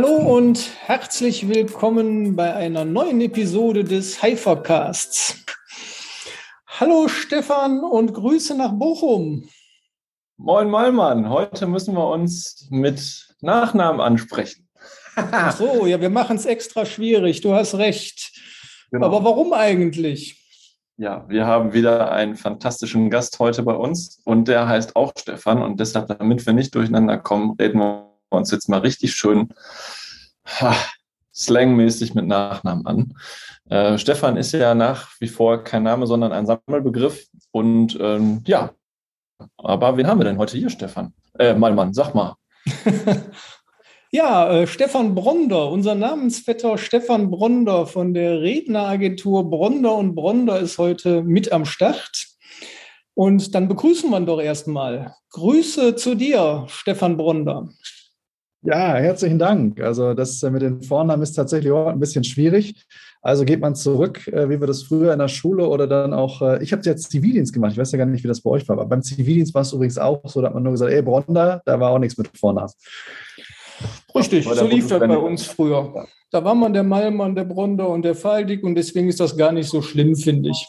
Hallo und herzlich willkommen bei einer neuen Episode des Hypercasts. Hallo Stefan und Grüße nach Bochum. Moin Malmann, heute müssen wir uns mit Nachnamen ansprechen. Ach so, ja, wir machen es extra schwierig, du hast recht. Genau. Aber warum eigentlich? Ja, wir haben wieder einen fantastischen Gast heute bei uns und der heißt auch Stefan und deshalb, damit wir nicht durcheinander kommen, reden wir uns jetzt mal richtig schön ha, slangmäßig mit Nachnamen an. Äh, Stefan ist ja nach wie vor kein Name, sondern ein Sammelbegriff und ähm, ja, aber wen haben wir denn heute hier, Stefan? Äh, Malmann, sag mal. Ja, äh, Stefan Bronder, unser Namensvetter Stefan Bronder von der Redneragentur Bronder und Bronder ist heute mit am Start. Und dann begrüßen wir ihn doch erstmal. Grüße zu dir, Stefan Bronder. Ja, herzlichen Dank. Also das mit den Vornamen ist tatsächlich auch ein bisschen schwierig. Also geht man zurück, äh, wie wir das früher in der Schule oder dann auch, äh, ich habe jetzt Zivildienst gemacht, ich weiß ja gar nicht, wie das bei euch war, aber beim Zivildienst war es übrigens auch so, da hat man nur gesagt, ey Bronder, da war auch nichts mit Vornamen. Richtig, so lief das bei uns früher. Da war man der Malmann, der Bronder und der Faldig und deswegen ist das gar nicht so schlimm, finde ich.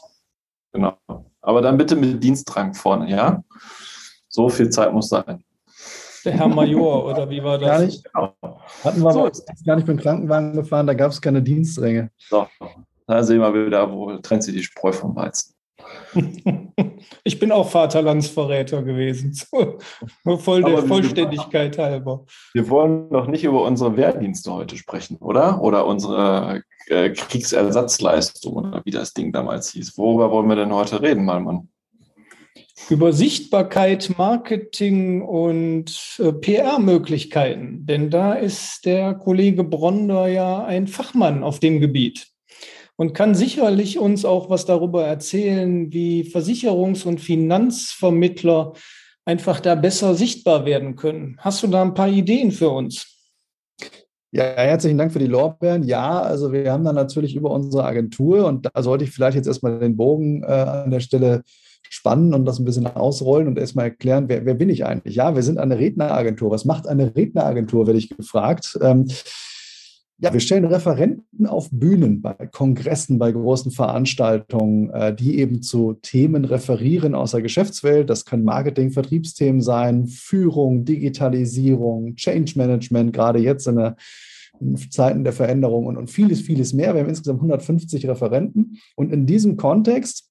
Genau. Aber dann bitte mit Dienstrang vorne, ja? So viel Zeit muss sein. Der Herr Major, oder wie war das? Gar nicht. Genau. Hatten wir so. aber gar nicht mit dem Krankenwagen gefahren, da gab es keine Dienstränge. So, da sehen wir wieder, wo trennt sich die Spreu vom Weizen. Ich bin auch Vaterlandsverräter gewesen, voll der Vollständigkeit halber. Wir wollen doch nicht über unsere Wehrdienste heute sprechen, oder? Oder unsere äh, Kriegsersatzleistung oder wie das Ding damals hieß. Worüber wollen wir denn heute reden, Malmann? Über Sichtbarkeit, Marketing und äh, PR-Möglichkeiten. Denn da ist der Kollege Bronder ja ein Fachmann auf dem Gebiet und kann sicherlich uns auch was darüber erzählen, wie Versicherungs- und Finanzvermittler einfach da besser sichtbar werden können. Hast du da ein paar Ideen für uns? Ja, herzlichen Dank für die Lorbeeren. Ja, also wir haben da natürlich über unsere Agentur und da sollte ich vielleicht jetzt erstmal den Bogen äh, an der Stelle spannen und das ein bisschen ausrollen und erstmal erklären, wer, wer bin ich eigentlich? Ja, wir sind eine Redneragentur. Was macht eine Redneragentur, werde ich gefragt. Ähm, ja, wir stellen Referenten auf Bühnen, bei Kongressen, bei großen Veranstaltungen, äh, die eben zu Themen referieren aus der Geschäftswelt. Das können Marketing, Vertriebsthemen sein, Führung, Digitalisierung, Change Management, gerade jetzt in, der, in Zeiten der Veränderung und, und vieles, vieles mehr. Wir haben insgesamt 150 Referenten. Und in diesem Kontext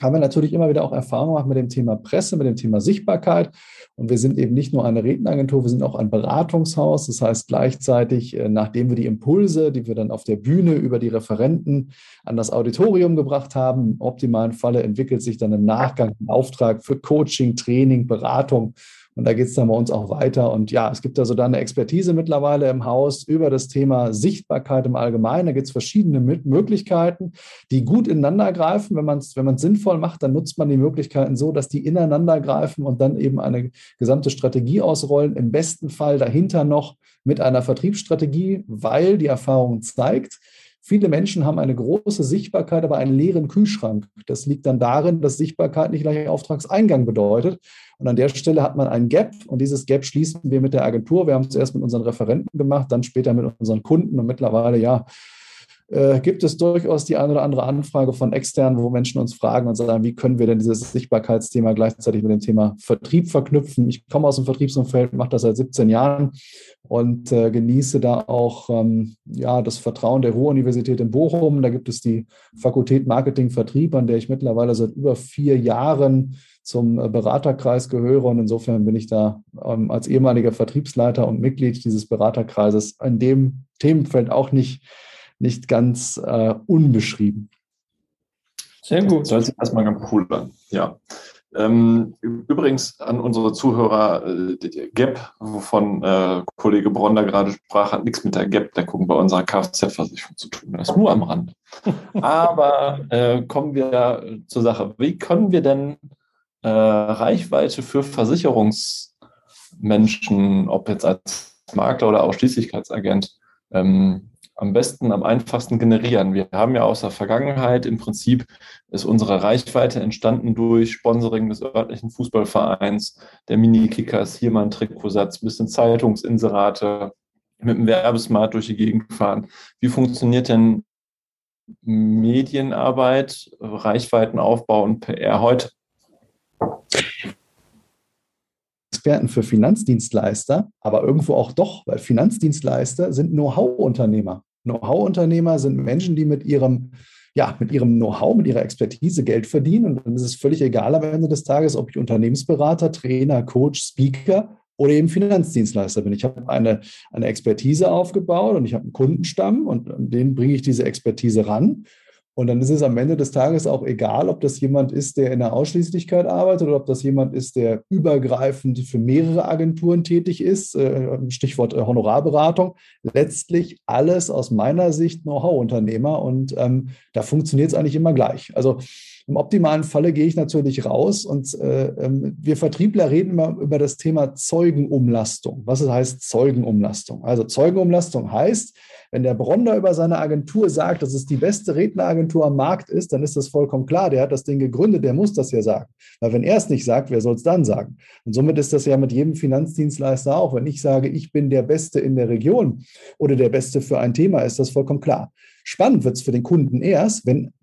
haben wir natürlich immer wieder auch Erfahrung gemacht mit dem Thema Presse, mit dem Thema Sichtbarkeit. Und wir sind eben nicht nur eine Redneragentur, wir sind auch ein Beratungshaus. Das heißt gleichzeitig, äh, nachdem wir die Impulse, die wir dann auf der Bühne über die Referenten an das Auditorium gebracht haben, im optimalen Falle entwickelt sich dann im Nachgang ein Auftrag für Coaching, Training, Beratung und da geht es dann bei uns auch weiter. Und ja, es gibt da eine Expertise mittlerweile im Haus über das Thema Sichtbarkeit im Allgemeinen. Da gibt es verschiedene Möglichkeiten, die gut ineinander greifen. Wenn man es wenn sinnvoll macht, dann nutzt man die Möglichkeiten so, dass die ineinander greifen und dann eben eine gesamte Strategie ausrollen. Im besten Fall dahinter noch mit einer Vertriebsstrategie, weil die Erfahrung zeigt, Viele Menschen haben eine große Sichtbarkeit, aber einen leeren Kühlschrank. Das liegt dann darin, dass Sichtbarkeit nicht gleich Auftragseingang bedeutet. Und an der Stelle hat man ein Gap und dieses Gap schließen wir mit der Agentur. Wir haben es zuerst mit unseren Referenten gemacht, dann später mit unseren Kunden und mittlerweile ja äh, gibt es durchaus die eine oder andere Anfrage von externen, wo Menschen uns fragen und sagen, wie können wir denn dieses Sichtbarkeitsthema gleichzeitig mit dem Thema Vertrieb verknüpfen. Ich komme aus dem Vertriebsumfeld, mache das seit 17 Jahren und äh, genieße da auch ähm, ja, das Vertrauen der Ruhr-Universität in Bochum. Da gibt es die Fakultät Marketing Vertrieb, an der ich mittlerweile seit über vier Jahren zum äh, Beraterkreis gehöre. Und insofern bin ich da ähm, als ehemaliger Vertriebsleiter und Mitglied dieses Beraterkreises in dem Themenfeld auch nicht nicht ganz äh, unbeschrieben. Sehr gut. Das hört sich erstmal ganz cool an. Ja. Ähm, übrigens an unsere Zuhörer, äh, die Gap, wovon äh, Kollege Bronder gerade sprach, hat nichts mit der Gap-Deckung bei unserer Kfz-Versicherung zu tun. Das ist nur am Rand. Aber äh, kommen wir zur Sache. Wie können wir denn äh, Reichweite für Versicherungsmenschen, ob jetzt als Makler oder Ausschließlichkeitsagent, ähm, am besten, am einfachsten generieren. Wir haben ja aus der Vergangenheit im Prinzip ist unsere Reichweite entstanden durch Sponsoring des örtlichen Fußballvereins, der Mini-Kickers, hier mal ein Trikotsatz, bisschen Zeitungsinserate, mit dem Werbesmart durch die Gegend fahren. Wie funktioniert denn Medienarbeit, Reichweitenaufbau und PR heute? Experten für Finanzdienstleister, aber irgendwo auch doch, weil Finanzdienstleister sind Know-how-Unternehmer. Know-how-Unternehmer sind Menschen, die mit ihrem ja, mit ihrem Know-how, mit ihrer Expertise Geld verdienen. Und dann ist es völlig egal am Ende des Tages, ob ich Unternehmensberater, Trainer, Coach, Speaker oder eben Finanzdienstleister bin. Ich habe eine, eine Expertise aufgebaut und ich habe einen Kundenstamm und an den bringe ich diese Expertise ran. Und dann ist es am Ende des Tages auch egal, ob das jemand ist, der in der Ausschließlichkeit arbeitet oder ob das jemand ist, der übergreifend für mehrere Agenturen tätig ist. Äh, Stichwort äh, Honorarberatung. Letztlich alles aus meiner Sicht Know-how-Unternehmer und ähm, da funktioniert es eigentlich immer gleich. Also im optimalen Falle gehe ich natürlich raus und äh, ähm, wir Vertriebler reden immer über das Thema Zeugenumlastung. Was heißt Zeugenumlastung? Also Zeugenumlastung heißt, wenn der Bronder über seine Agentur sagt, dass es die beste Redneragentur am Markt ist, dann ist das vollkommen klar. Der hat das Ding gegründet, der muss das ja sagen. Weil wenn er es nicht sagt, wer soll es dann sagen? Und somit ist das ja mit jedem Finanzdienstleister auch. Wenn ich sage, ich bin der Beste in der Region oder der Beste für ein Thema, ist das vollkommen klar. Spannend wird es für den Kunden erst, wenn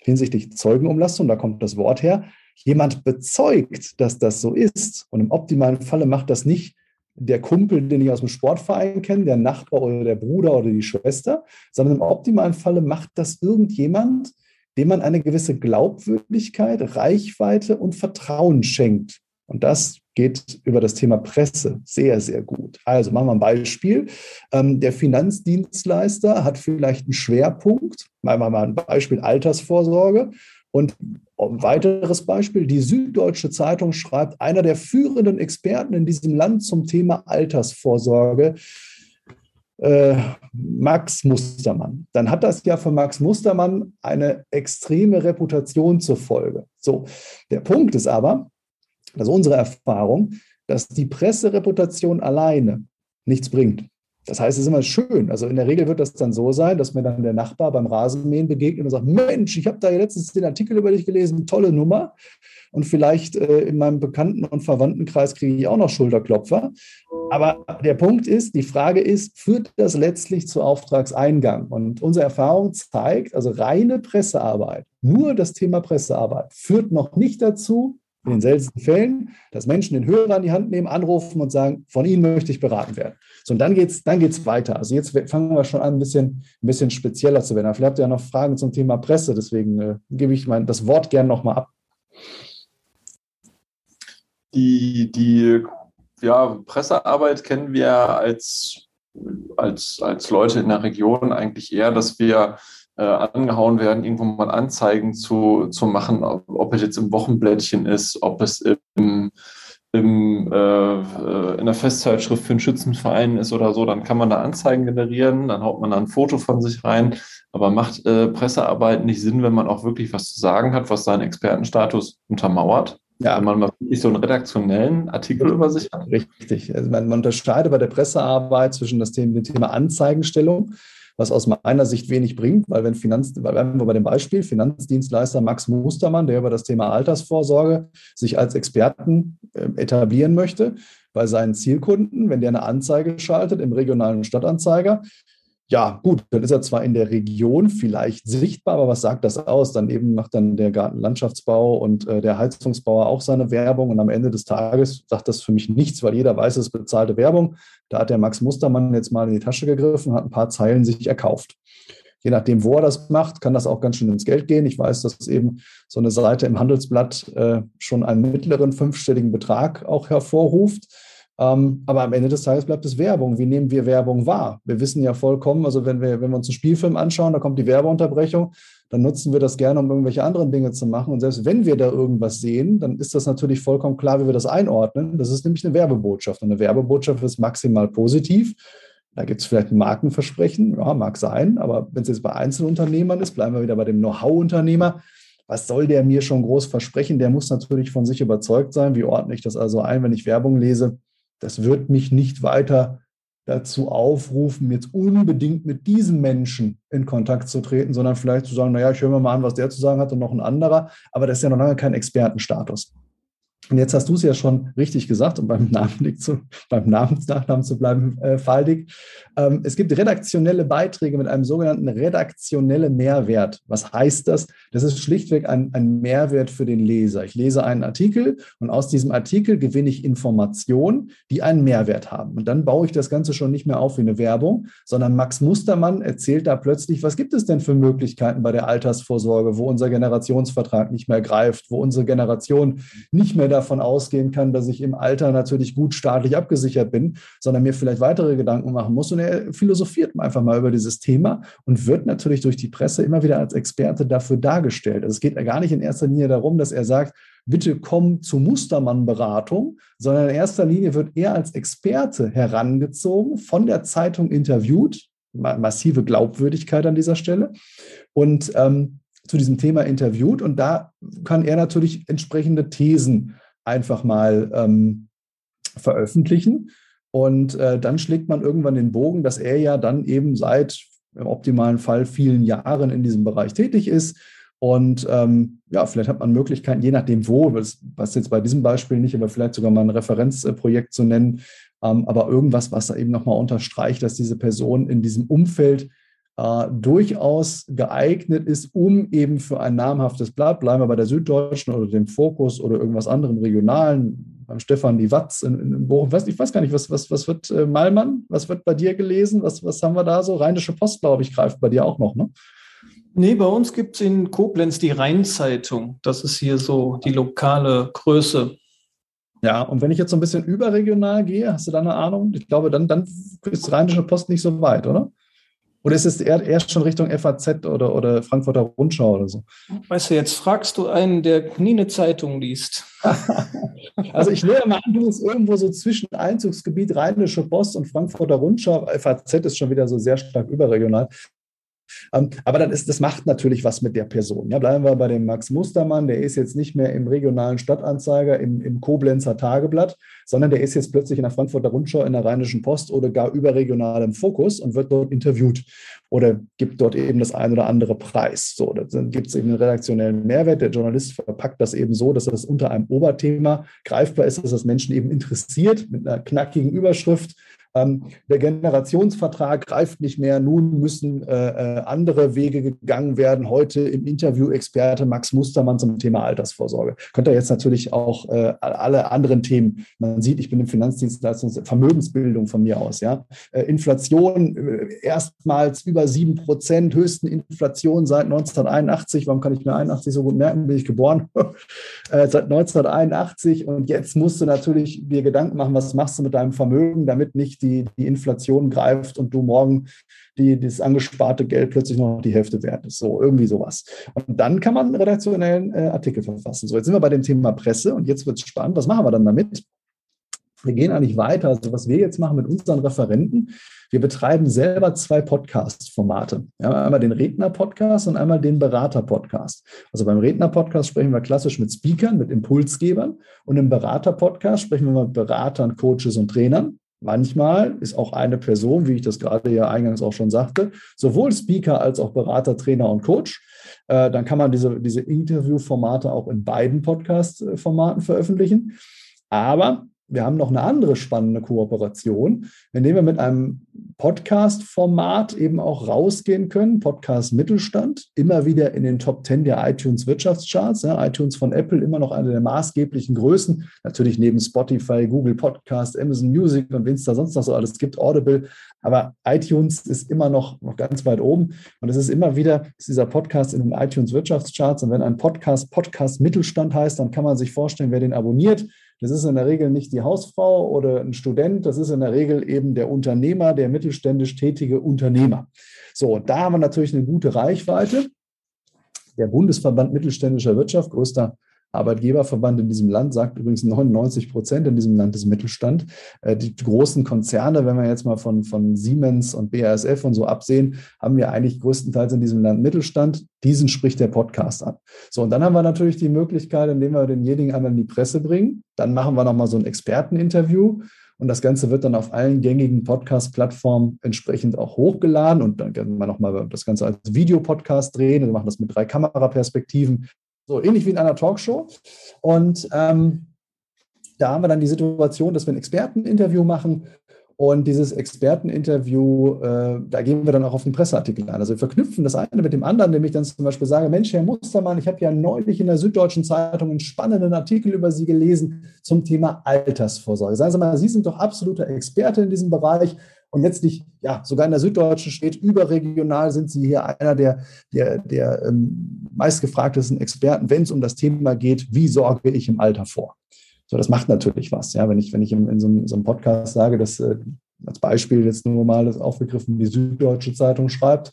hinsichtlich Zeugenumlastung, da kommt das Wort her, jemand bezeugt, dass das so ist. Und im optimalen Falle macht das nicht der Kumpel, den ich aus dem Sportverein kenne, der Nachbar oder der Bruder oder die Schwester, sondern im optimalen Falle macht das irgendjemand, dem man eine gewisse Glaubwürdigkeit, Reichweite und Vertrauen schenkt. Und das geht über das Thema Presse sehr, sehr gut. Also machen wir ein Beispiel. Ähm, der Finanzdienstleister hat vielleicht einen Schwerpunkt, machen wir mal ein Beispiel Altersvorsorge und ein weiteres Beispiel, die Süddeutsche Zeitung schreibt, einer der führenden Experten in diesem Land zum Thema Altersvorsorge, äh, Max Mustermann. Dann hat das ja für Max Mustermann eine extreme Reputation zur Folge. So, der Punkt ist aber, dass unsere Erfahrung, dass die Pressereputation alleine nichts bringt. Das heißt, es ist immer schön. Also in der Regel wird das dann so sein, dass mir dann der Nachbar beim Rasenmähen begegnet und sagt, Mensch, ich habe da letztens den Artikel über dich gelesen, tolle Nummer. Und vielleicht äh, in meinem Bekannten- und Verwandtenkreis kriege ich auch noch Schulterklopfer. Aber der Punkt ist, die Frage ist, führt das letztlich zu Auftragseingang? Und unsere Erfahrung zeigt, also reine Pressearbeit, nur das Thema Pressearbeit, führt noch nicht dazu, in den seltensten Fällen, dass Menschen den Hörer in die Hand nehmen, anrufen und sagen, von Ihnen möchte ich beraten werden. So, und dann geht es dann geht's weiter. Also jetzt fangen wir schon an, ein bisschen, ein bisschen spezieller zu werden. Vielleicht habt ihr ja noch Fragen zum Thema Presse, deswegen äh, gebe ich mein, das Wort gern nochmal ab. Die, die ja, Pressearbeit kennen wir als, als, als Leute in der Region eigentlich eher, dass wir äh, angehauen werden, irgendwo mal Anzeigen zu, zu machen, ob, ob es jetzt im Wochenblättchen ist, ob es im, im, äh, äh, in der Festzeitschrift für einen Schützenverein ist oder so, dann kann man da Anzeigen generieren, dann haut man da ein Foto von sich rein. Aber macht äh, Pressearbeit nicht Sinn, wenn man auch wirklich was zu sagen hat, was seinen Expertenstatus untermauert? Ja. Wenn man mal wirklich so einen redaktionellen Artikel über sich hat. Richtig. Also man, man unterscheidet bei der Pressearbeit zwischen das Thema, dem Thema Anzeigenstellung was aus meiner Sicht wenig bringt, weil wenn Finanz, weil wir bei dem Beispiel Finanzdienstleister Max Mustermann, der über das Thema Altersvorsorge sich als Experten äh, etablieren möchte, bei seinen Zielkunden, wenn der eine Anzeige schaltet im regionalen Stadtanzeiger, ja, gut, dann ist er zwar in der Region vielleicht sichtbar, aber was sagt das aus? Dann eben macht dann der Gartenlandschaftsbau und äh, der Heizungsbauer auch seine Werbung und am Ende des Tages sagt das für mich nichts, weil jeder weiß, es ist bezahlte Werbung. Da hat der Max Mustermann jetzt mal in die Tasche gegriffen, hat ein paar Zeilen sich erkauft. Je nachdem, wo er das macht, kann das auch ganz schön ins Geld gehen. Ich weiß, dass eben so eine Seite im Handelsblatt äh, schon einen mittleren fünfstelligen Betrag auch hervorruft. Ähm, aber am Ende des Tages bleibt es Werbung. Wie nehmen wir Werbung wahr? Wir wissen ja vollkommen, also wenn wir, wenn wir uns einen Spielfilm anschauen, da kommt die Werbeunterbrechung, dann nutzen wir das gerne, um irgendwelche anderen Dinge zu machen. Und selbst wenn wir da irgendwas sehen, dann ist das natürlich vollkommen klar, wie wir das einordnen. Das ist nämlich eine Werbebotschaft. Und eine Werbebotschaft ist maximal positiv. Da gibt es vielleicht ein Markenversprechen, ja, mag sein, aber wenn es jetzt bei Einzelunternehmern ist, bleiben wir wieder bei dem Know-how-Unternehmer. Was soll der mir schon groß versprechen? Der muss natürlich von sich überzeugt sein. Wie ordne ich das also ein, wenn ich Werbung lese? Das wird mich nicht weiter dazu aufrufen, jetzt unbedingt mit diesem Menschen in Kontakt zu treten, sondern vielleicht zu sagen, naja, ich höre mir mal an, was der zu sagen hat und noch ein anderer, aber das ist ja noch lange kein Expertenstatus. Und jetzt hast du es ja schon richtig gesagt, um beim Namen, zu, beim Namensnachnamen zu bleiben, äh, Faldig. Ähm, es gibt redaktionelle Beiträge mit einem sogenannten redaktionellen Mehrwert. Was heißt das? Das ist schlichtweg ein, ein Mehrwert für den Leser. Ich lese einen Artikel und aus diesem Artikel gewinne ich Informationen, die einen Mehrwert haben. Und dann baue ich das Ganze schon nicht mehr auf wie eine Werbung, sondern Max Mustermann erzählt da plötzlich, was gibt es denn für Möglichkeiten bei der Altersvorsorge, wo unser Generationsvertrag nicht mehr greift, wo unsere Generation nicht mehr davon ausgehen kann, dass ich im Alter natürlich gut staatlich abgesichert bin, sondern mir vielleicht weitere Gedanken machen muss. Und er philosophiert einfach mal über dieses Thema und wird natürlich durch die Presse immer wieder als Experte dafür dargestellt. Also es geht gar nicht in erster Linie darum, dass er sagt, bitte komm zur Mustermann-Beratung, sondern in erster Linie wird er als Experte herangezogen, von der Zeitung interviewt, massive Glaubwürdigkeit an dieser Stelle und ähm, zu diesem Thema interviewt und da kann er natürlich entsprechende Thesen einfach mal ähm, veröffentlichen. Und äh, dann schlägt man irgendwann den Bogen, dass er ja dann eben seit im optimalen Fall vielen Jahren in diesem Bereich tätig ist. Und ähm, ja, vielleicht hat man Möglichkeiten, je nachdem wo, was, jetzt bei diesem Beispiel nicht, aber vielleicht sogar mal ein Referenzprojekt zu nennen, ähm, aber irgendwas, was da eben nochmal unterstreicht, dass diese Person in diesem Umfeld äh, durchaus geeignet ist, um eben für ein namhaftes Blatt, bleiben wir bei der Süddeutschen oder dem Fokus oder irgendwas anderem regionalen, beim Stefan die Watz in, in Bochum, ich weiß, ich weiß gar nicht, was, was, was wird äh, Malmann, was wird bei dir gelesen, was, was haben wir da so? Rheinische Post, glaube ich, greift bei dir auch noch, ne? Nee, bei uns gibt es in Koblenz die Rheinzeitung. Das ist hier so die lokale Größe. Ja, und wenn ich jetzt so ein bisschen überregional gehe, hast du da eine Ahnung? Ich glaube, dann, dann ist Rheinische Post nicht so weit, oder? Oder ist es eher, eher schon Richtung FAZ oder, oder Frankfurter Rundschau oder so? Weißt du, jetzt fragst du einen, der nie eine Zeitung liest. also ich nehme mal an, du bist irgendwo so zwischen Einzugsgebiet Rheinische Post und Frankfurter Rundschau. FAZ ist schon wieder so sehr stark überregional. Ähm, aber dann ist, das macht natürlich was mit der Person. Ja, bleiben wir bei dem Max Mustermann, der ist jetzt nicht mehr im regionalen Stadtanzeiger, im, im Koblenzer Tageblatt, sondern der ist jetzt plötzlich in der Frankfurter Rundschau, in der Rheinischen Post oder gar überregional im Fokus und wird dort interviewt oder gibt dort eben das ein oder andere Preis. So, dann gibt es eben einen redaktionellen Mehrwert. Der Journalist verpackt das eben so, dass das unter einem Oberthema greifbar ist, dass das Menschen eben interessiert mit einer knackigen Überschrift ähm, der Generationsvertrag greift nicht mehr. Nun müssen äh, äh, andere Wege gegangen werden. Heute im Interview Experte Max Mustermann zum Thema Altersvorsorge. Könnt ihr jetzt natürlich auch äh, alle anderen Themen. Man sieht, ich bin im Finanzdienstleistungs Vermögensbildung von mir aus. Ja, äh, Inflation äh, erstmals über sieben Prozent, höchsten Inflation seit 1981. Warum kann ich mir 81 so gut merken? Bin ich geboren? Äh, seit 1981 und jetzt musst du natürlich dir Gedanken machen, was machst du mit deinem Vermögen, damit nicht die, die Inflation greift und du morgen die, das angesparte Geld plötzlich noch die Hälfte wert ist. So, irgendwie sowas. Und dann kann man einen redaktionellen äh, Artikel verfassen. So, jetzt sind wir bei dem Thema Presse und jetzt wird es spannend. Was machen wir dann damit? Wir gehen eigentlich weiter. Also, was wir jetzt machen mit unseren Referenten, wir betreiben selber zwei Podcast-Formate. Einmal den Redner-Podcast und einmal den Berater-Podcast. Also beim Redner-Podcast sprechen wir klassisch mit Speakern, mit Impulsgebern und im Berater-Podcast sprechen wir mit Beratern, Coaches und Trainern. Manchmal ist auch eine Person, wie ich das gerade ja eingangs auch schon sagte, sowohl Speaker als auch Berater, Trainer und Coach. Äh, dann kann man diese, diese Interviewformate auch in beiden Podcast-Formaten veröffentlichen. Aber wir haben noch eine andere spannende Kooperation, indem wir mit einem Podcast-Format eben auch rausgehen können, Podcast Mittelstand, immer wieder in den Top 10 der iTunes Wirtschaftscharts. Ja, iTunes von Apple immer noch eine der maßgeblichen Größen, natürlich neben Spotify, Google Podcast, Amazon Music und wen es da sonst noch so alles gibt, Audible. Aber iTunes ist immer noch, noch ganz weit oben. Und es ist immer wieder ist dieser Podcast in den iTunes Wirtschaftscharts. Und wenn ein Podcast Podcast Mittelstand heißt, dann kann man sich vorstellen, wer den abonniert das ist in der Regel nicht die Hausfrau oder ein Student, das ist in der Regel eben der Unternehmer, der mittelständisch tätige Unternehmer. So, da haben wir natürlich eine gute Reichweite. Der Bundesverband mittelständischer Wirtschaft, größter Arbeitgeberverband in diesem Land sagt übrigens 99 Prozent in diesem Land ist Mittelstand. Äh, die großen Konzerne, wenn wir jetzt mal von, von Siemens und BASF und so absehen, haben wir eigentlich größtenteils in diesem Land Mittelstand. Diesen spricht der Podcast an. So, und dann haben wir natürlich die Möglichkeit, indem wir denjenigen einmal in die Presse bringen. Dann machen wir nochmal so ein Experteninterview. Und das Ganze wird dann auf allen gängigen Podcast-Plattformen entsprechend auch hochgeladen. Und dann können wir nochmal das Ganze als Videopodcast drehen. Wir machen das mit drei Kameraperspektiven. So ähnlich wie in einer Talkshow. Und ähm, da haben wir dann die Situation, dass wir ein Experteninterview machen und dieses Experteninterview, äh, da gehen wir dann auch auf den Presseartikel ein. Also wir verknüpfen das eine mit dem anderen, indem ich dann zum Beispiel sage, Mensch, Herr Mustermann, ich habe ja neulich in der Süddeutschen Zeitung einen spannenden Artikel über Sie gelesen zum Thema Altersvorsorge. Sagen Sie mal, Sie sind doch absoluter Experte in diesem Bereich. Und letztlich, ja, sogar in der Süddeutschen steht, überregional sind Sie hier einer der, der, der ähm, meistgefragtesten Experten, wenn es um das Thema geht, wie sorge ich im Alter vor. So, das macht natürlich was. Ja, wenn ich, wenn ich in, in, so, einem, so einem Podcast sage, dass äh, als Beispiel jetzt nur mal das aufgegriffen, die Süddeutsche Zeitung schreibt,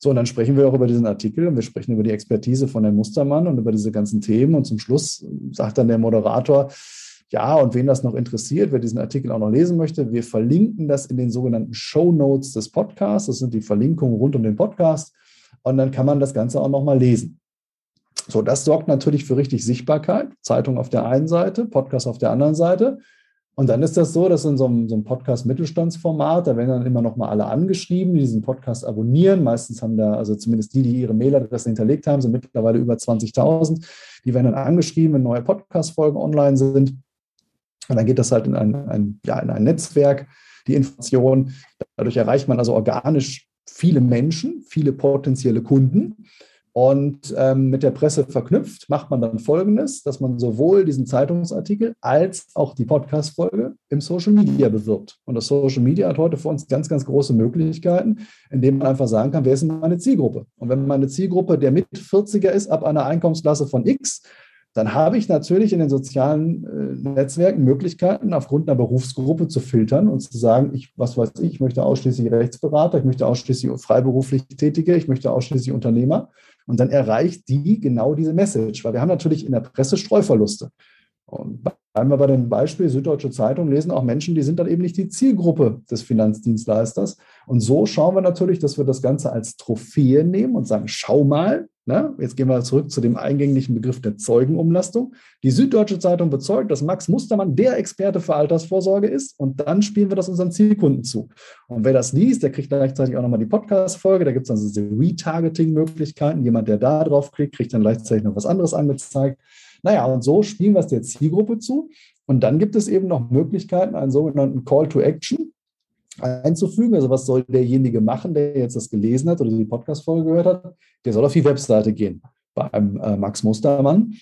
so, und dann sprechen wir auch über diesen Artikel und wir sprechen über die Expertise von Herrn Mustermann und über diese ganzen Themen. Und zum Schluss sagt dann der Moderator, ja, und wen das noch interessiert, wer diesen Artikel auch noch lesen möchte, wir verlinken das in den sogenannten Show Notes des Podcasts. Das sind die Verlinkungen rund um den Podcast. Und dann kann man das Ganze auch nochmal lesen. So, das sorgt natürlich für richtig Sichtbarkeit. Zeitung auf der einen Seite, Podcast auf der anderen Seite. Und dann ist das so, dass in so einem, so einem Podcast-Mittelstandsformat, da werden dann immer noch mal alle angeschrieben, die diesen Podcast abonnieren. Meistens haben da, also zumindest die, die ihre Mailadresse hinterlegt haben, sind mittlerweile über 20.000. Die werden dann angeschrieben, wenn neue Podcast-Folgen online sind. Und dann geht das halt in ein, ein, ja, in ein Netzwerk, die Information. Dadurch erreicht man also organisch viele Menschen, viele potenzielle Kunden. Und ähm, mit der Presse verknüpft macht man dann Folgendes, dass man sowohl diesen Zeitungsartikel als auch die Podcast-Folge im Social Media bewirbt. Und das Social Media hat heute für uns ganz, ganz große Möglichkeiten, indem man einfach sagen kann, wer ist meine Zielgruppe? Und wenn meine Zielgruppe der Mit-40er ist, ab einer Einkommensklasse von X, dann habe ich natürlich in den sozialen äh, Netzwerken Möglichkeiten, aufgrund einer Berufsgruppe zu filtern und zu sagen, ich, was weiß ich, ich möchte ausschließlich Rechtsberater, ich möchte ausschließlich freiberuflich Tätige, ich möchte ausschließlich Unternehmer. Und dann erreicht die genau diese Message, weil wir haben natürlich in der Presse Streuverluste. Und bleiben wir bei dem Beispiel Süddeutsche Zeitung, lesen auch Menschen, die sind dann eben nicht die Zielgruppe des Finanzdienstleisters. Und so schauen wir natürlich, dass wir das Ganze als Trophäe nehmen und sagen, schau mal, Ne? Jetzt gehen wir zurück zu dem eingänglichen Begriff der Zeugenumlastung. Die Süddeutsche Zeitung bezeugt, dass Max Mustermann der Experte für Altersvorsorge ist und dann spielen wir das unseren Zielkunden zu. Und wer das liest, der kriegt gleichzeitig auch nochmal die Podcast-Folge. Da gibt es dann diese Retargeting-Möglichkeiten. Jemand, der da drauf klickt, kriegt dann gleichzeitig noch was anderes angezeigt. Naja, und so spielen wir es der Zielgruppe zu. Und dann gibt es eben noch Möglichkeiten, einen sogenannten Call to Action einzufügen. Also was soll derjenige machen, der jetzt das gelesen hat oder die Podcast-Folge gehört hat? Der soll auf die Webseite gehen beim äh, Max Mustermann.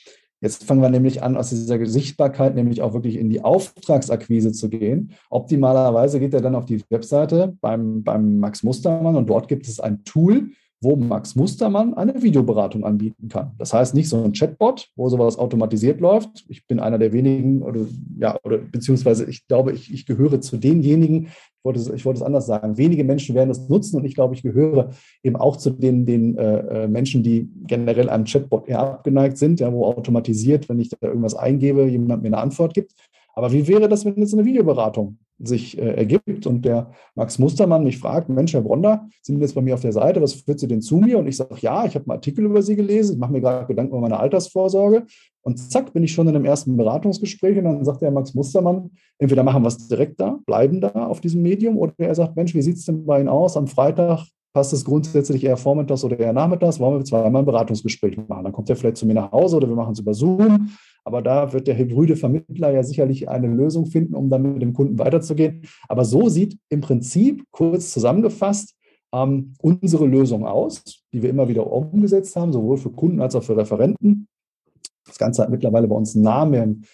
Jetzt fangen wir nämlich an, aus dieser Sichtbarkeit nämlich auch wirklich in die Auftragsakquise zu gehen. Optimalerweise geht er dann auf die Webseite beim, beim Max Mustermann und dort gibt es ein Tool, wo Max Mustermann eine Videoberatung anbieten kann. Das heißt nicht so ein Chatbot, wo sowas automatisiert läuft. Ich bin einer der wenigen, oder ja, oder beziehungsweise ich glaube, ich, ich gehöre zu denjenigen, ich wollte, es, ich wollte es anders sagen, wenige Menschen werden es nutzen und ich glaube, ich gehöre eben auch zu den, den äh, äh Menschen, die generell einem Chatbot eher abgeneigt sind, ja, wo automatisiert, wenn ich da irgendwas eingebe, jemand mir eine Antwort gibt. Aber wie wäre das, wenn jetzt eine Videoberatung sich äh, ergibt und der Max Mustermann mich fragt, Mensch, Herr Bronder, Sie sind jetzt bei mir auf der Seite, was führt Sie denn zu mir? Und ich sage, ja, ich habe einen Artikel über Sie gelesen, ich mache mir gerade Gedanken über meine Altersvorsorge. Und zack, bin ich schon in einem ersten Beratungsgespräch und dann sagt der Max Mustermann, entweder machen wir es direkt da, bleiben da auf diesem Medium oder er sagt, Mensch, wie sieht es denn bei Ihnen aus? Am Freitag passt es grundsätzlich eher vormittags oder eher nachmittags, wollen wir zweimal ein Beratungsgespräch machen. Dann kommt er vielleicht zu mir nach Hause oder wir machen es über Zoom. Aber da wird der hybride Vermittler ja sicherlich eine Lösung finden, um dann mit dem Kunden weiterzugehen. Aber so sieht im Prinzip, kurz zusammengefasst, ähm, unsere Lösung aus, die wir immer wieder umgesetzt haben, sowohl für Kunden als auch für Referenten. Das Ganze hat mittlerweile bei uns einen Namen.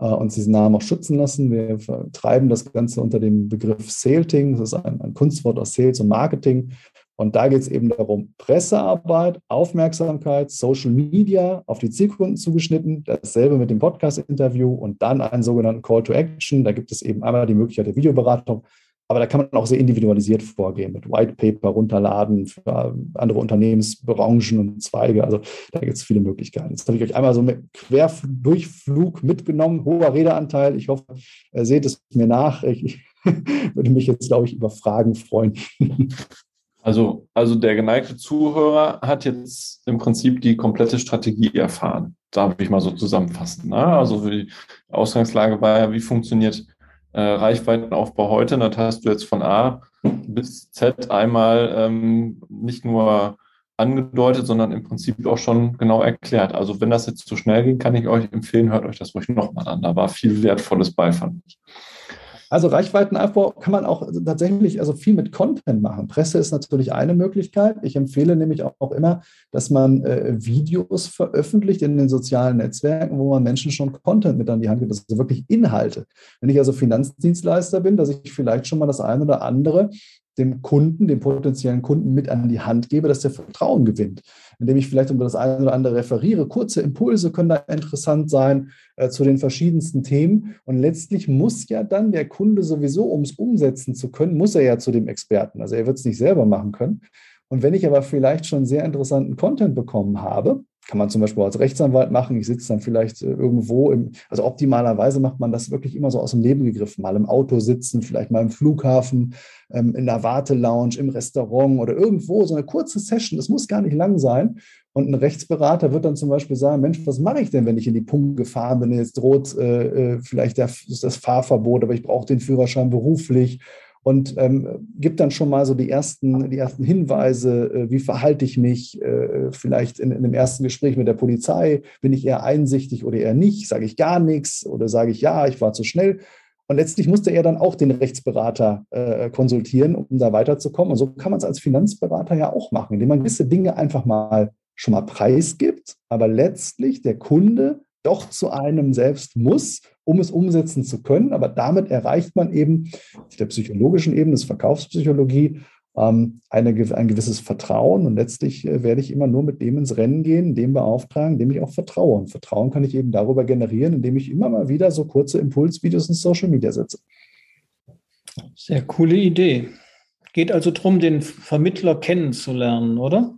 Äh, uns diesen Namen auch schützen lassen. Wir treiben das Ganze unter dem Begriff Salting. Das ist ein, ein Kunstwort aus Sales und Marketing. Und da geht es eben darum, Pressearbeit, Aufmerksamkeit, Social Media auf die Zielkunden zugeschnitten, dasselbe mit dem Podcast-Interview und dann einen sogenannten Call to Action. Da gibt es eben einmal die Möglichkeit der Videoberatung, aber da kann man auch sehr individualisiert vorgehen, mit White Paper runterladen für andere Unternehmensbranchen und Zweige. Also da gibt es viele Möglichkeiten. Jetzt habe ich euch einmal so mit Querdurchflug mitgenommen, hoher Redeanteil. Ich hoffe, ihr seht es mir nach. Ich würde mich jetzt, glaube ich, über Fragen freuen. Also, also der geneigte Zuhörer hat jetzt im Prinzip die komplette Strategie erfahren. Darf ich mal so zusammenfassen. Ne? Also die Ausgangslage war ja, wie funktioniert äh, Reichweitenaufbau heute. Und das hast du jetzt von A bis Z einmal ähm, nicht nur angedeutet, sondern im Prinzip auch schon genau erklärt. Also wenn das jetzt zu schnell ging, kann ich euch empfehlen, hört euch das ruhig nochmal an. Da war viel Wertvolles bei. Also Reichweitenaufbau kann man auch tatsächlich also viel mit Content machen. Presse ist natürlich eine Möglichkeit. Ich empfehle nämlich auch immer, dass man äh, Videos veröffentlicht in den sozialen Netzwerken, wo man Menschen schon Content mit an die Hand gibt, also wirklich Inhalte. Wenn ich also Finanzdienstleister bin, dass ich vielleicht schon mal das eine oder andere dem Kunden, dem potenziellen Kunden mit an die Hand gebe, dass der Vertrauen gewinnt. Indem ich vielleicht über das eine oder andere referiere. Kurze Impulse können da interessant sein äh, zu den verschiedensten Themen. Und letztlich muss ja dann der Kunde sowieso, um es umsetzen zu können, muss er ja zu dem Experten. Also er wird es nicht selber machen können. Und wenn ich aber vielleicht schon sehr interessanten Content bekommen habe, kann man zum Beispiel als Rechtsanwalt machen. Ich sitze dann vielleicht äh, irgendwo im, also optimalerweise macht man das wirklich immer so aus dem Leben gegriffen. Mal im Auto sitzen, vielleicht mal im Flughafen, ähm, in der Wartelounge, im Restaurant oder irgendwo, so eine kurze Session. Das muss gar nicht lang sein. Und ein Rechtsberater wird dann zum Beispiel sagen, Mensch, was mache ich denn, wenn ich in die Punkte gefahren bin? Jetzt droht äh, äh vielleicht der, das Fahrverbot, aber ich brauche den Führerschein beruflich und ähm, gibt dann schon mal so die ersten, die ersten Hinweise, äh, wie verhalte ich mich äh, vielleicht in, in dem ersten Gespräch mit der Polizei, bin ich eher einsichtig oder eher nicht, sage ich gar nichts oder sage ich ja, ich war zu schnell. Und letztlich musste er dann auch den Rechtsberater äh, konsultieren, um da weiterzukommen. Und so kann man es als Finanzberater ja auch machen, indem man gewisse Dinge einfach mal schon mal preisgibt, aber letztlich der Kunde doch zu einem selbst muss, um es umsetzen zu können. Aber damit erreicht man eben auf der psychologischen Ebene, das Verkaufspsychologie, ähm, eine, ein gewisses Vertrauen. Und letztlich äh, werde ich immer nur mit dem ins Rennen gehen, dem beauftragen, dem ich auch vertraue. Und Vertrauen kann ich eben darüber generieren, indem ich immer mal wieder so kurze Impulsvideos in Social Media setze. Sehr coole Idee. Geht also darum, den Vermittler kennenzulernen, oder?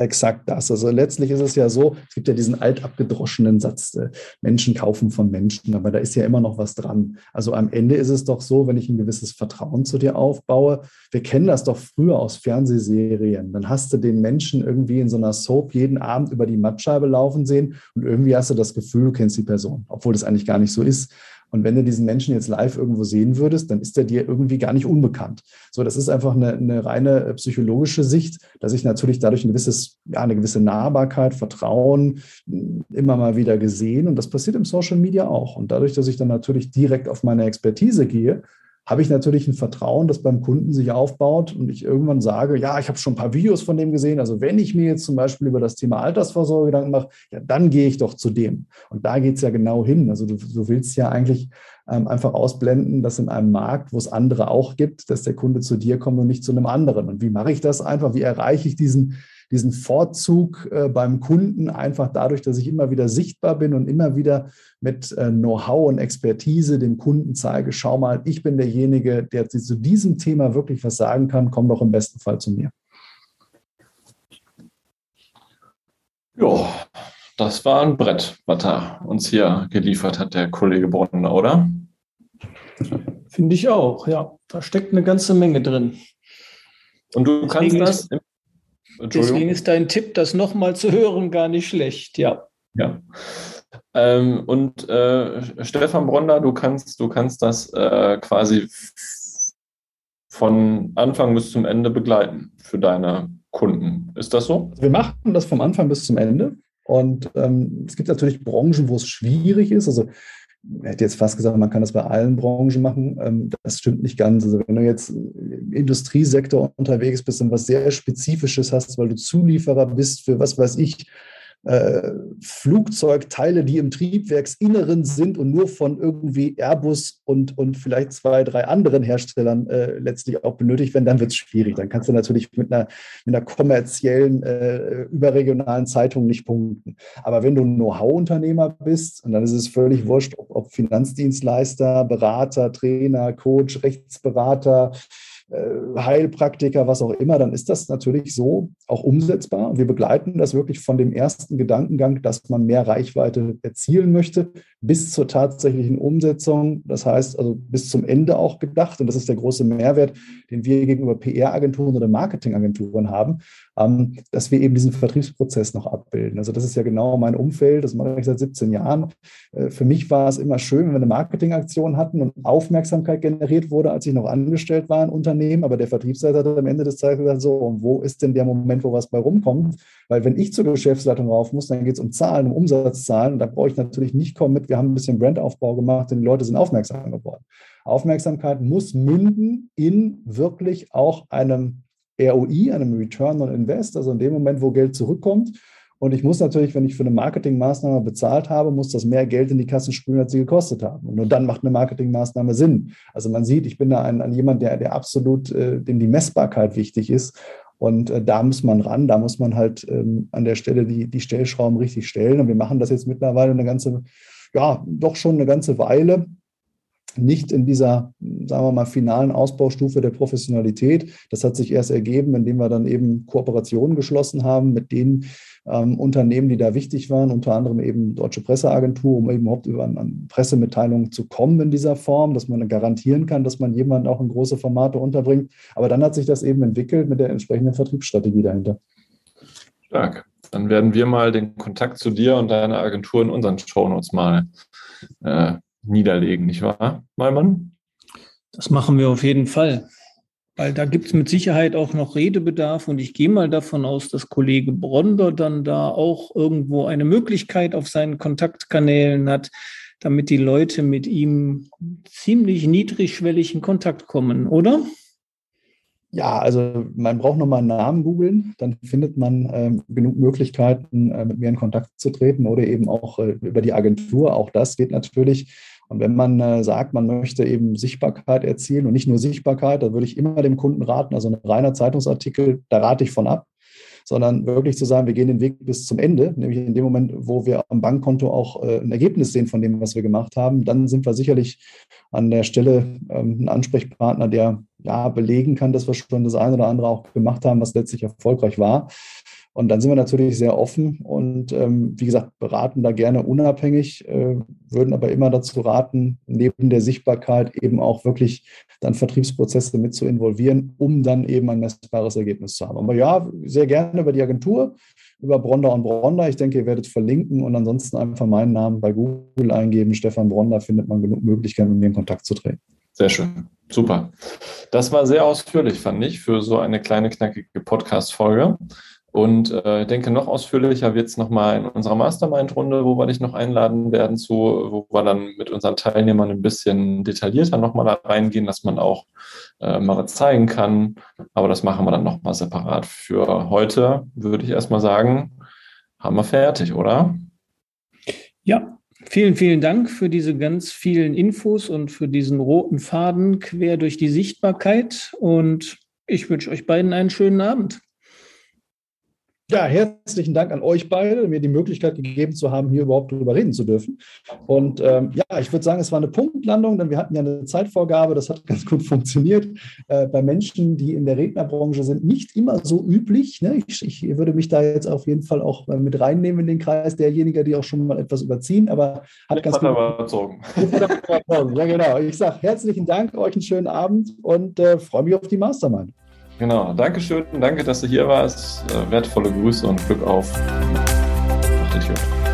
Exakt das. Also letztlich ist es ja so, es gibt ja diesen altabgedroschenen Satz, äh, Menschen kaufen von Menschen, aber da ist ja immer noch was dran. Also am Ende ist es doch so, wenn ich ein gewisses Vertrauen zu dir aufbaue, wir kennen das doch früher aus Fernsehserien, dann hast du den Menschen irgendwie in so einer Soap jeden Abend über die Mattscheibe laufen sehen und irgendwie hast du das Gefühl, du kennst die Person, obwohl das eigentlich gar nicht so ist. Und wenn du diesen Menschen jetzt live irgendwo sehen würdest, dann ist er dir irgendwie gar nicht unbekannt. So, das ist einfach eine, eine reine äh, psychologische Sicht, dass ich natürlich dadurch ein gewisses, ja, eine gewisse Nahbarkeit, Vertrauen hm, immer mal wieder gesehen. Und das passiert im Social Media auch. Und dadurch, dass ich dann natürlich direkt auf meine Expertise gehe, habe ich natürlich ein Vertrauen, das beim Kunden sich aufbaut und ich irgendwann sage, ja, ich habe schon ein paar Videos von dem gesehen. Also wenn ich mir jetzt zum Beispiel über das Thema Altersvorsorge Gedanken mache, ja, dann gehe ich doch zu dem. Und da geht es ja genau hin. Also du, du willst ja eigentlich ähm, einfach ausblenden, dass in einem Markt, wo es andere auch gibt, dass der Kunde zu dir kommt und nicht zu einem anderen. Und wie mache ich das einfach? Wie erreiche ich diesen diesen Vorzug äh, beim Kunden einfach dadurch, dass ich immer wieder sichtbar bin und immer wieder mit äh, Know-how und Expertise dem Kunden zeige, schau mal, ich bin derjenige, der zu diesem Thema wirklich was sagen kann, komm doch im besten Fall zu mir. Ja, das war ein Brett, was er uns hier geliefert hat, der Kollege Bronner, oder? Finde ich auch, ja. Da steckt eine ganze Menge drin. Und du kannst das im Deswegen ist dein Tipp, das nochmal zu hören, gar nicht schlecht, ja. Ja. Ähm, und äh, Stefan Bronder, du kannst, du kannst das äh, quasi von Anfang bis zum Ende begleiten für deine Kunden. Ist das so? Wir machen das vom Anfang bis zum Ende. Und ähm, es gibt natürlich Branchen, wo es schwierig ist. Also hätte jetzt fast gesagt, man kann das bei allen Branchen machen. Ähm, das stimmt nicht ganz. Also wenn du jetzt im Industriesektor unterwegs bist und was sehr Spezifisches hast, weil du Zulieferer bist für was weiß ich, äh, Flugzeugteile, die im Triebwerksinneren sind und nur von irgendwie Airbus und, und vielleicht zwei, drei anderen Herstellern äh, letztlich auch benötigt werden, dann wird es schwierig. Dann kannst du natürlich mit einer, mit einer kommerziellen, äh, überregionalen Zeitung nicht punkten. Aber wenn du ein Know-how-Unternehmer bist, und dann ist es völlig wurscht, ob, ob Finanzdienstleister, Berater, Trainer, Coach, Rechtsberater, Heilpraktiker, was auch immer, dann ist das natürlich so auch umsetzbar. Wir begleiten das wirklich von dem ersten Gedankengang, dass man mehr Reichweite erzielen möchte, bis zur tatsächlichen Umsetzung. Das heißt also bis zum Ende auch gedacht. Und das ist der große Mehrwert, den wir gegenüber PR-Agenturen oder Marketingagenturen haben. Ähm, dass wir eben diesen Vertriebsprozess noch abbilden. Also das ist ja genau mein Umfeld, das mache ich seit 17 Jahren. Äh, für mich war es immer schön, wenn wir eine Marketingaktion hatten und Aufmerksamkeit generiert wurde, als ich noch angestellt war im Unternehmen, aber der Vertriebsleiter hat am Ende des Tages gesagt, so, und wo ist denn der Moment, wo was bei rumkommt? Weil wenn ich zur Geschäftsleitung rauf muss, dann geht es um Zahlen, um Umsatzzahlen und da brauche ich natürlich nicht kommen mit, wir haben ein bisschen Brandaufbau gemacht und die Leute sind aufmerksam geworden. Aufmerksamkeit muss münden in wirklich auch einem ROI, einem Return on Invest, also in dem Moment, wo Geld zurückkommt. Und ich muss natürlich, wenn ich für eine Marketingmaßnahme bezahlt habe, muss das mehr Geld in die Kassen spülen, als sie gekostet haben. Und nur dann macht eine Marketingmaßnahme Sinn. Also man sieht, ich bin da ein, ein jemand, der, der absolut, äh, dem die Messbarkeit wichtig ist. Und äh, da muss man ran, da muss man halt ähm, an der Stelle die, die Stellschrauben richtig stellen. Und wir machen das jetzt mittlerweile eine ganze, ja, doch schon eine ganze Weile nicht in dieser, sagen wir mal, finalen Ausbaustufe der Professionalität. Das hat sich erst ergeben, indem wir dann eben Kooperationen geschlossen haben mit den ähm, Unternehmen, die da wichtig waren, unter anderem eben Deutsche Presseagentur, um eben überhaupt über eine Pressemitteilung zu kommen in dieser Form, dass man garantieren kann, dass man jemanden auch in große Formate unterbringt. Aber dann hat sich das eben entwickelt mit der entsprechenden Vertriebsstrategie dahinter. Stark. Dann werden wir mal den Kontakt zu dir und deiner Agentur in unseren Shownotes mal äh, niederlegen, nicht wahr, Malmann? Das machen wir auf jeden Fall. Weil da gibt es mit Sicherheit auch noch Redebedarf und ich gehe mal davon aus, dass Kollege Bronder dann da auch irgendwo eine Möglichkeit auf seinen Kontaktkanälen hat, damit die Leute mit ihm ziemlich niedrigschwellig in Kontakt kommen, oder? Ja, also man braucht nochmal einen Namen googeln, dann findet man ähm, genug Möglichkeiten, äh, mit mir in Kontakt zu treten oder eben auch äh, über die Agentur. Auch das geht natürlich. Und wenn man äh, sagt, man möchte eben Sichtbarkeit erzielen und nicht nur Sichtbarkeit, da würde ich immer dem Kunden raten, also ein reiner Zeitungsartikel, da rate ich von ab, sondern wirklich zu sagen, wir gehen den Weg bis zum Ende, nämlich in dem Moment, wo wir am Bankkonto auch äh, ein Ergebnis sehen von dem, was wir gemacht haben, dann sind wir sicherlich an der Stelle ähm, ein Ansprechpartner, der ja belegen kann, dass wir schon das eine oder andere auch gemacht haben, was letztlich erfolgreich war. Und dann sind wir natürlich sehr offen und ähm, wie gesagt, beraten da gerne unabhängig, äh, würden aber immer dazu raten, neben der Sichtbarkeit eben auch wirklich dann Vertriebsprozesse mit zu involvieren, um dann eben ein messbares Ergebnis zu haben. Aber ja, sehr gerne über die Agentur, über Bronder und Bronder. Ich denke, ihr werdet verlinken und ansonsten einfach meinen Namen bei Google eingeben. Stefan Bronder findet man genug Möglichkeiten, mit mir in Kontakt zu treten. Sehr schön. Super. Das war sehr ausführlich, fand ich, für so eine kleine, knackige Podcast-Folge. Und äh, ich denke, noch ausführlicher wird es nochmal in unserer Mastermind-Runde, wo wir dich noch einladen werden zu, wo wir dann mit unseren Teilnehmern ein bisschen detaillierter nochmal da reingehen, dass man auch äh, mal was zeigen kann. Aber das machen wir dann nochmal separat. Für heute würde ich erstmal sagen, haben wir fertig, oder? Ja, Vielen, vielen Dank für diese ganz vielen Infos und für diesen roten Faden quer durch die Sichtbarkeit. Und ich wünsche euch beiden einen schönen Abend. Ja, herzlichen Dank an euch beide, mir die Möglichkeit gegeben zu haben, hier überhaupt darüber reden zu dürfen. Und ähm, ja, ich würde sagen, es war eine Punktlandung, denn wir hatten ja eine Zeitvorgabe, das hat ganz gut funktioniert. Äh, bei Menschen, die in der Rednerbranche sind, nicht immer so üblich. Ne? Ich, ich, würde mich da jetzt auf jeden Fall auch mit reinnehmen in den Kreis derjenigen, die auch schon mal etwas überziehen, aber hat ich ganz gut überzogen. ja, genau. Ich sage herzlichen Dank, euch einen schönen Abend und äh, freue mich auf die Mastermind. Genau, danke schön, danke, dass du hier warst. Äh, wertvolle Grüße und Glück auf. Macht dich gut.